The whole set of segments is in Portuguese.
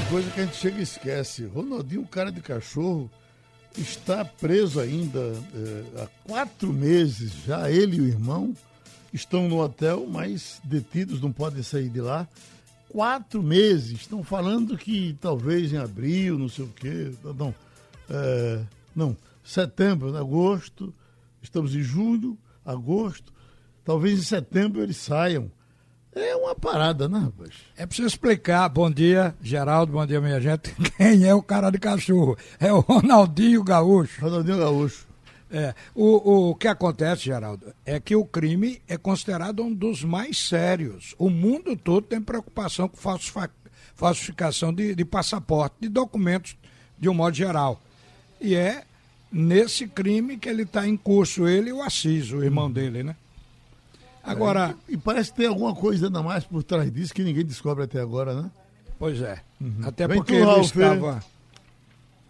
tem coisa que a gente chega e esquece. Ronaldinho, cara de cachorro, está preso ainda é, há quatro meses já. Ele e o irmão estão no hotel, mas detidos, não podem sair de lá. Quatro meses. Estão falando que talvez em abril, não sei o quê. Não, é, não setembro, agosto. Estamos em julho, agosto. Talvez em setembro eles saiam. É uma parada, né, rapaz? É preciso explicar. Bom dia, Geraldo, bom dia, minha gente. Quem é o cara de cachorro? É o Ronaldinho Gaúcho. Ronaldinho Gaúcho. É, o, o que acontece, Geraldo, é que o crime é considerado um dos mais sérios. O mundo todo tem preocupação com falsificação de, de passaporte, de documentos de um modo geral. E é nesse crime que ele está em curso, ele e o Assis, o irmão dele, né? Agora. É, e parece que tem alguma coisa ainda mais por trás disso que ninguém descobre até agora, né? Pois é. Uhum. Até Vem porque ele estava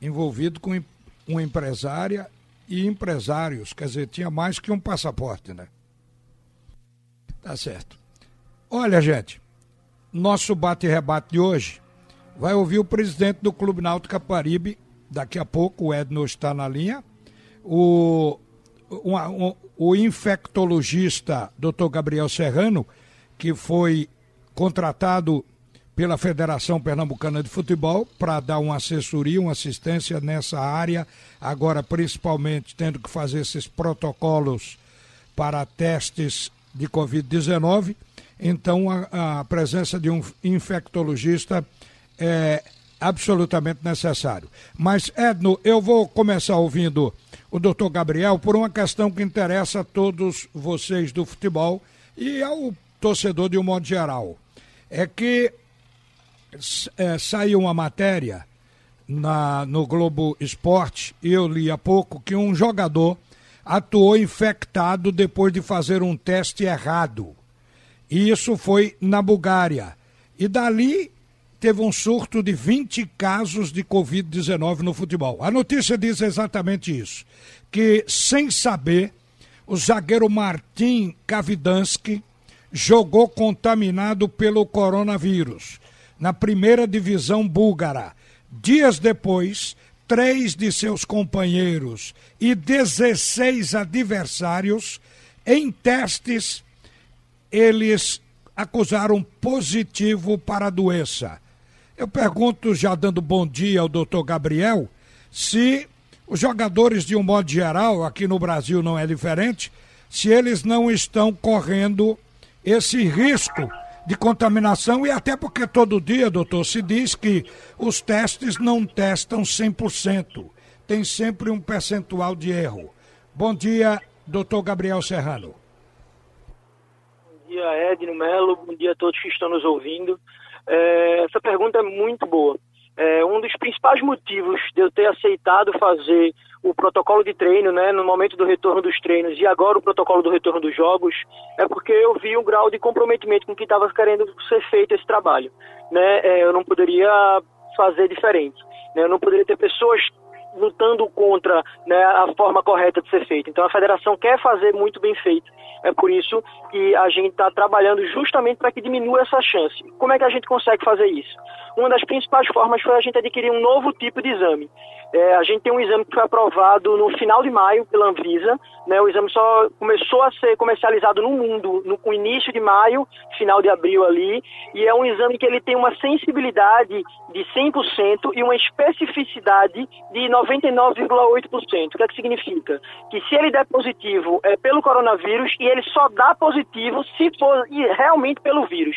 envolvido com uma empresária e empresários, quer dizer, tinha mais que um passaporte, né? Tá certo. Olha, gente, nosso bate-rebate de hoje vai ouvir o presidente do Clube Náutico Caparibe, daqui a pouco o Edno está na linha, o, um, um, o infectologista Dr. Gabriel Serrano, que foi contratado pela Federação Pernambucana de Futebol para dar uma assessoria, uma assistência nessa área, agora principalmente tendo que fazer esses protocolos para testes de Covid-19. Então, a, a, presença de um infectologista é absolutamente necessário. Mas, Edno, eu vou começar ouvindo o doutor Gabriel por uma questão que interessa a todos vocês do futebol e ao torcedor de um modo geral. É que é, saiu uma matéria na, no Globo Esporte, eu li há pouco, que um jogador atuou infectado depois de fazer um teste errado. E isso foi na Bulgária. E dali teve um surto de 20 casos de Covid-19 no futebol. A notícia diz exatamente isso: que, sem saber, o zagueiro Martin Kavidansky jogou contaminado pelo coronavírus na primeira divisão búlgara. Dias depois, três de seus companheiros e 16 adversários, em testes, eles acusaram positivo para a doença. Eu pergunto, já dando bom dia ao doutor Gabriel, se os jogadores, de um modo geral, aqui no Brasil não é diferente, se eles não estão correndo esse risco de contaminação e até porque todo dia, doutor, se diz que os testes não testam 100%. Tem sempre um percentual de erro. Bom dia, doutor Gabriel Serrano. Dia, Edno Melo. Bom dia a todos que estão nos ouvindo. É, essa pergunta é muito boa. É, um dos principais motivos de eu ter aceitado fazer o protocolo de treino, né, no momento do retorno dos treinos e agora o protocolo do retorno dos jogos, é porque eu vi o grau de comprometimento com que estava querendo ser feito esse trabalho, né? É, eu não poderia fazer diferente, né? Eu não poderia ter pessoas lutando contra né, a forma correta de ser feito. Então a federação quer fazer muito bem feito. É por isso que a gente está trabalhando justamente para que diminua essa chance. Como é que a gente consegue fazer isso? Uma das principais formas foi a gente adquirir um novo tipo de exame. É, a gente tem um exame que foi aprovado no final de maio pela Anvisa. Né, o exame só começou a ser comercializado no mundo no início de maio, final de abril ali, e é um exame que ele tem uma sensibilidade de 100% e uma especificidade de 99,8%. O que é que significa? Que se ele der positivo é pelo coronavírus e ele só dá positivo se for realmente pelo vírus.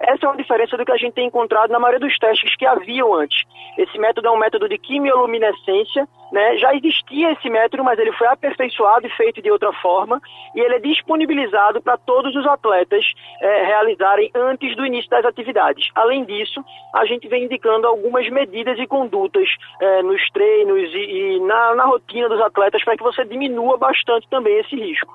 Essa é uma diferença do que a gente tem encontrado na maioria dos testes que haviam antes. Esse método é um método de quimioluminescência, né? Já existia esse método, mas ele foi aperfeiçoado e feito de outra forma, e ele é disponibilizado para todos os atletas é, realizarem antes do início das atividades. Além disso, a gente vem indicando algumas medidas e condutas é, nos treinos e, e na, na rotina dos atletas para que você diminua bastante também esse risco.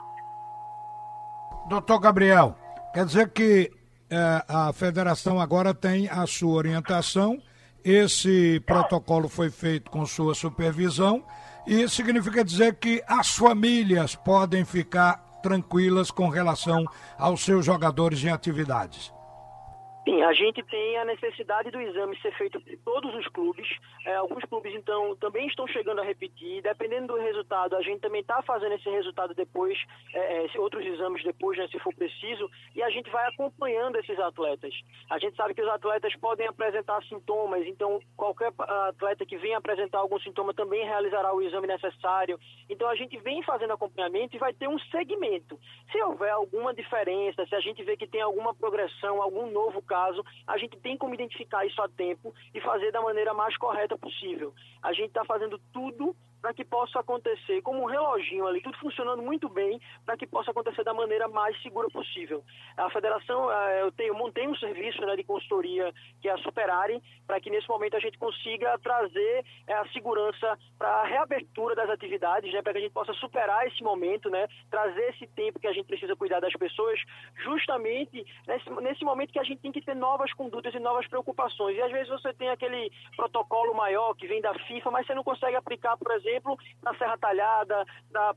Doutor Gabriel, quer dizer que é, a federação agora tem a sua orientação, esse protocolo foi feito com sua supervisão e significa dizer que as famílias podem ficar tranquilas com relação aos seus jogadores em atividades. Sim, a gente tem a necessidade do exame ser feito por todos os clubes. É, alguns clubes, então, também estão chegando a repetir. Dependendo do resultado, a gente também está fazendo esse resultado depois, é, é outros exames depois, né, se for preciso, e a gente vai acompanhando esses atletas. A gente sabe que os atletas podem apresentar sintomas, então qualquer atleta que venha apresentar algum sintoma também realizará o exame necessário. Então a gente vem fazendo acompanhamento e vai ter um segmento. Se houver alguma diferença, se a gente vê que tem alguma progressão, algum novo caso, a gente tem como identificar isso a tempo e fazer da maneira mais correta possível. A gente está fazendo tudo para que possa acontecer como um reloginho ali, tudo funcionando muito bem, para que possa acontecer da maneira mais segura possível. A federação, eh, eu tenho, montei um serviço né, de consultoria que é a Superare, para que nesse momento a gente consiga trazer é, a segurança para a reabertura das atividades, né, para que a gente possa superar esse momento, né, trazer esse tempo que a gente precisa cuidar das pessoas, justamente nesse, nesse momento que a gente tem que ter novas condutas e novas preocupações. E às vezes você tem aquele protocolo maior que vem da FIFA, mas você não consegue aplicar, por exemplo, exemplo, na Serra Talhada,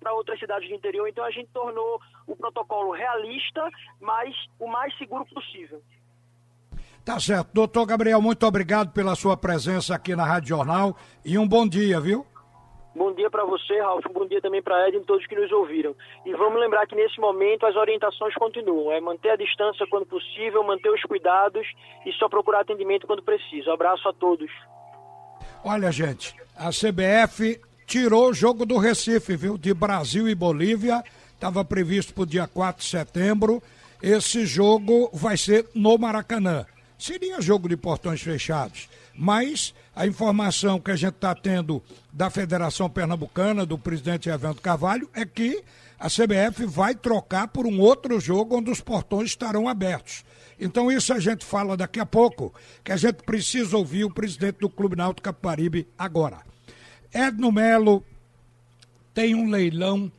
para outras cidades do interior. Então a gente tornou o protocolo realista, mas o mais seguro possível. Tá certo. Doutor Gabriel, muito obrigado pela sua presença aqui na Rádio Jornal e um bom dia, viu? Bom dia para você, Ralf. Bom dia também para Ed e todos que nos ouviram. E vamos lembrar que nesse momento as orientações continuam. É manter a distância quando possível, manter os cuidados e só procurar atendimento quando preciso. Abraço a todos. Olha, gente, a CBF tirou o jogo do Recife, viu? De Brasil e Bolívia. Estava previsto para o dia 4 de setembro. Esse jogo vai ser no Maracanã. Seria jogo de portões fechados. Mas a informação que a gente está tendo da Federação Pernambucana, do presidente Evandro Carvalho, é que a CBF vai trocar por um outro jogo onde os portões estarão abertos. Então isso a gente fala daqui a pouco, que a gente precisa ouvir o presidente do Clube Náutico Caparibe agora. Edno Melo tem um leilão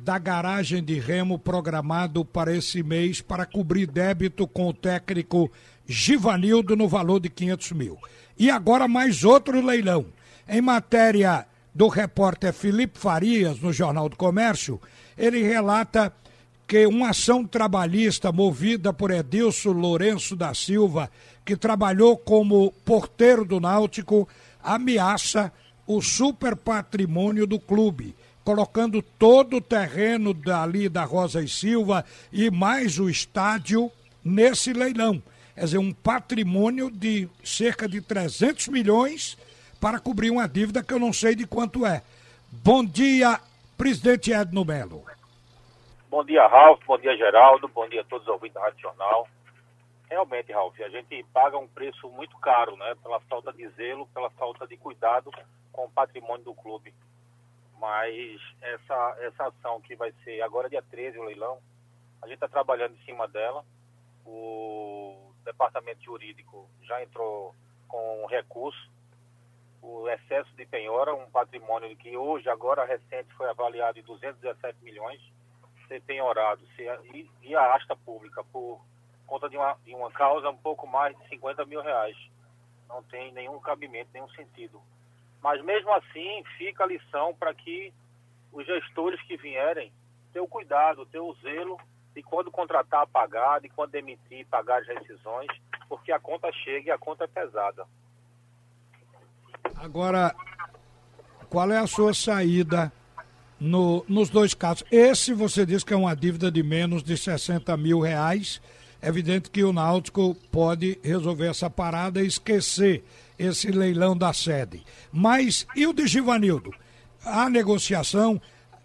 da garagem de Remo programado para esse mês para cobrir débito com o técnico Givanildo no valor de 500 mil. E agora mais outro leilão. Em matéria do repórter Felipe Farias, no Jornal do Comércio, ele relata que uma ação trabalhista movida por Edilson Lourenço da Silva, que trabalhou como porteiro do Náutico, ameaça o super patrimônio do clube, colocando todo o terreno dali da Rosa e Silva e mais o estádio nesse leilão. Quer dizer, um patrimônio de cerca de 300 milhões para cobrir uma dívida que eu não sei de quanto é. Bom dia, presidente Edno Melo. Bom dia, Ralf. Bom dia, Geraldo. Bom dia a todos os ouvintes da Rádio Jornal. Realmente, Ralf, a gente paga um preço muito caro, né? Pela falta de zelo, pela falta de cuidado com o patrimônio do clube. Mas essa, essa ação que vai ser agora dia 13, o leilão, a gente está trabalhando em cima dela. O departamento jurídico já entrou com recurso. O excesso de penhora, um patrimônio que hoje, agora recente, foi avaliado em 217 milhões, ser penhorado ser, e, e a asta pública por conta de uma, de uma causa um pouco mais de 50 mil reais. Não tem nenhum cabimento, nenhum sentido. Mas mesmo assim, fica a lição para que os gestores que vierem tenham cuidado, tenham zelo de quando contratar, pagar, de quando demitir, pagar as rescisões, porque a conta chega e a conta é pesada. Agora, qual é a sua saída no, nos dois casos? Esse você diz que é uma dívida de menos de 60 mil reais é evidente que o Náutico pode resolver essa parada e esquecer esse leilão da sede. Mas e o de Givanildo? A negociação.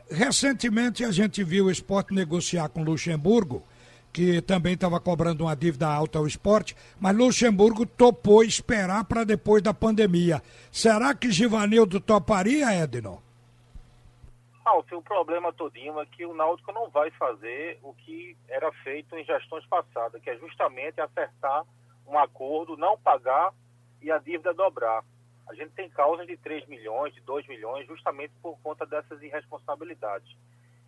Recentemente a gente viu o esporte negociar com Luxemburgo, que também estava cobrando uma dívida alta ao esporte, mas Luxemburgo topou esperar para depois da pandemia. Será que Givanildo toparia, Edno? Alto, o problema todinho é que o Náutico não vai fazer o que era feito em gestões passadas, que é justamente acertar um acordo, não pagar e a dívida dobrar. A gente tem causas de 3 milhões, de 2 milhões, justamente por conta dessas irresponsabilidades.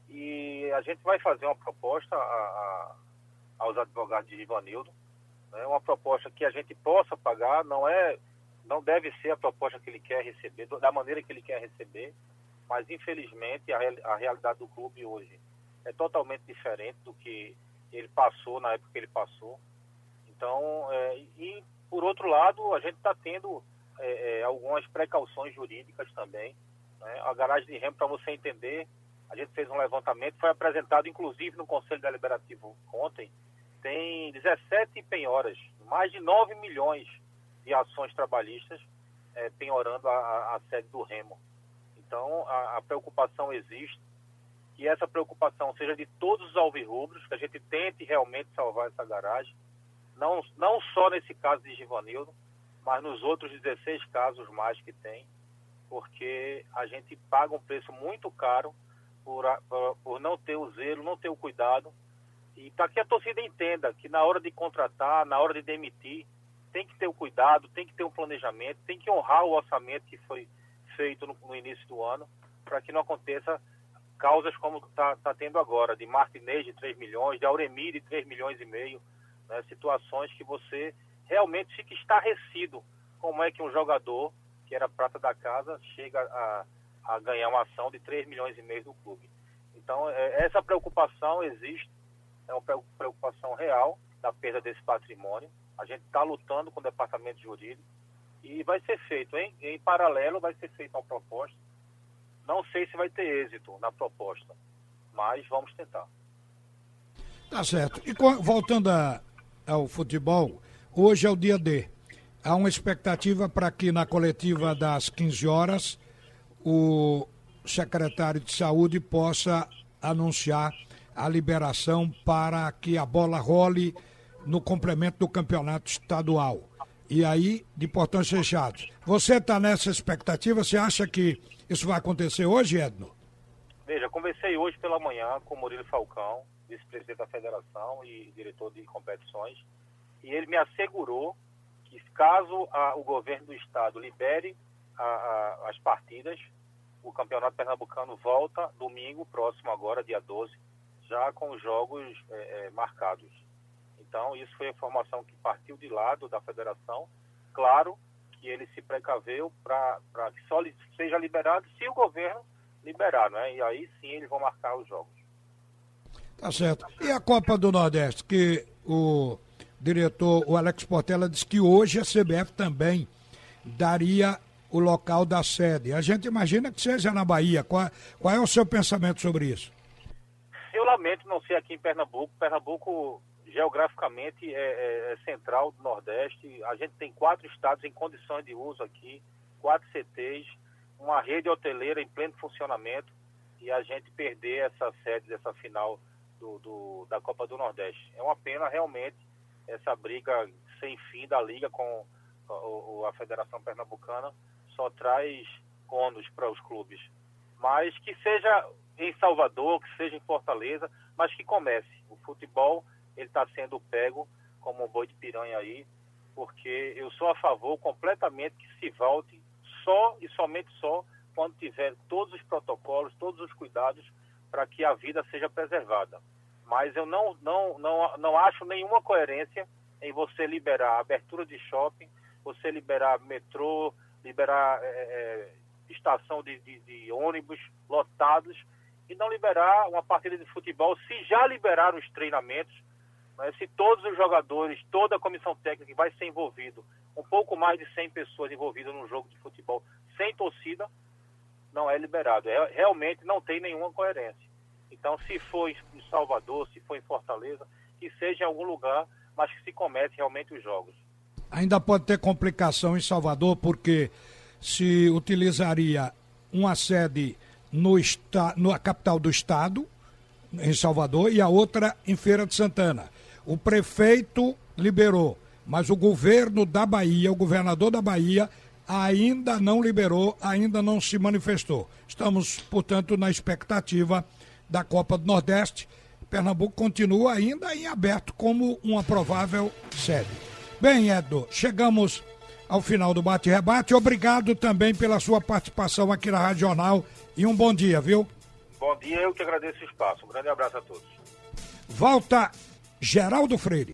E a gente vai fazer uma proposta a, a, aos advogados de Ivanildo, né, uma proposta que a gente possa pagar, não é, não deve ser a proposta que ele quer receber, da maneira que ele quer receber, mas infelizmente a, a realidade do clube hoje é totalmente diferente do que ele passou na época que ele passou. Então, é, e por outro lado, a gente está tendo é, é, algumas precauções jurídicas também. Né? A garagem de remo, para você entender, a gente fez um levantamento, foi apresentado inclusive no Conselho Deliberativo ontem, tem 17 penhoras, mais de 9 milhões de ações trabalhistas é, penhorando a, a, sede do Remo. Então, a, a, preocupação existe, que essa preocupação seja de todos os alvirrubros, que a gente tente realmente salvar essa garagem, não, não só nesse caso de Givanildo, mas nos outros 16 casos mais que tem, porque a gente paga um preço muito caro por, por não ter o zelo, não ter o cuidado, e para que a torcida entenda que na hora de contratar, na hora de demitir, tem que ter o cuidado, tem que ter um planejamento, tem que honrar o orçamento que foi feito no, no início do ano, para que não aconteça causas como está tá tendo agora, de Martinez de 3 milhões, de Auremir de 3 milhões e meio, né, situações que você realmente fica estarrecido. Como é que um jogador, que era prata da casa, chega a, a ganhar uma ação de 3 milhões e meio do clube. Então, é, essa preocupação existe, é uma preocupação real da perda desse patrimônio, a gente está lutando com o departamento jurídico e vai ser feito, hein? em paralelo vai ser feita uma proposta. Não sei se vai ter êxito na proposta, mas vamos tentar. Tá certo. E voltando a, ao futebol, hoje é o dia D. Há uma expectativa para que na coletiva das 15 horas o secretário de saúde possa anunciar a liberação para que a bola role no complemento do campeonato estadual. E aí, de portões fechados. Você está nessa expectativa? Você acha que isso vai acontecer hoje, Edno? Veja, conversei hoje pela manhã com o Murilo Falcão, vice-presidente da federação e diretor de competições, e ele me assegurou que caso a, o governo do estado libere a, a, as partidas, o campeonato pernambucano volta domingo próximo agora, dia 12, já com os jogos é, é, marcados. Então, isso foi a informação que partiu de lado da federação. Claro que ele se precaveu para que só seja liberado se o governo liberar, né? E aí sim eles vão marcar os jogos. Tá certo. E a Copa do Nordeste, que o diretor, o Alex Portela, disse que hoje a CBF também daria o local da sede. A gente imagina que seja na Bahia. Qual, qual é o seu pensamento sobre isso? Eu lamento não ser aqui em Pernambuco. Pernambuco geograficamente é, é, é, central do Nordeste. A gente tem quatro estados em condições de uso aqui, quatro CTs, uma rede hoteleira em pleno funcionamento e a gente perder essa sede dessa final do, do, da Copa do Nordeste. É uma pena realmente essa briga sem fim da liga com a, a Federação Pernambucana só traz ônus para os clubes. Mas que seja em Salvador, que seja em Fortaleza, mas que comece. O futebol ele está sendo pego como um boi de piranha aí, porque eu sou a favor completamente que se volte só e somente só quando tiver todos os protocolos, todos os cuidados para que a vida seja preservada. Mas eu não, não, não, não acho nenhuma coerência em você liberar abertura de shopping, você liberar metrô, liberar é, estação de, de, de ônibus lotados e não liberar uma partida de futebol se já liberaram os treinamentos mas se todos os jogadores, toda a comissão técnica vai ser envolvido, um pouco mais de 100 pessoas envolvidas num jogo de futebol sem torcida, não é liberado. É, realmente não tem nenhuma coerência. Então, se for em Salvador, se for em Fortaleza, que seja em algum lugar, mas que se comece realmente os jogos. Ainda pode ter complicação em Salvador, porque se utilizaria uma sede no esta, na capital do estado, em Salvador, e a outra em Feira de Santana. O prefeito liberou, mas o governo da Bahia, o governador da Bahia, ainda não liberou, ainda não se manifestou. Estamos, portanto, na expectativa da Copa do Nordeste. Pernambuco continua ainda em aberto como uma provável sede. Bem, Edo, chegamos ao final do bate-rebate. Obrigado também pela sua participação aqui na Rádio Jornal e um bom dia, viu? Bom dia, eu que agradeço o espaço. Um grande abraço a todos. Volta Geraldo Freire.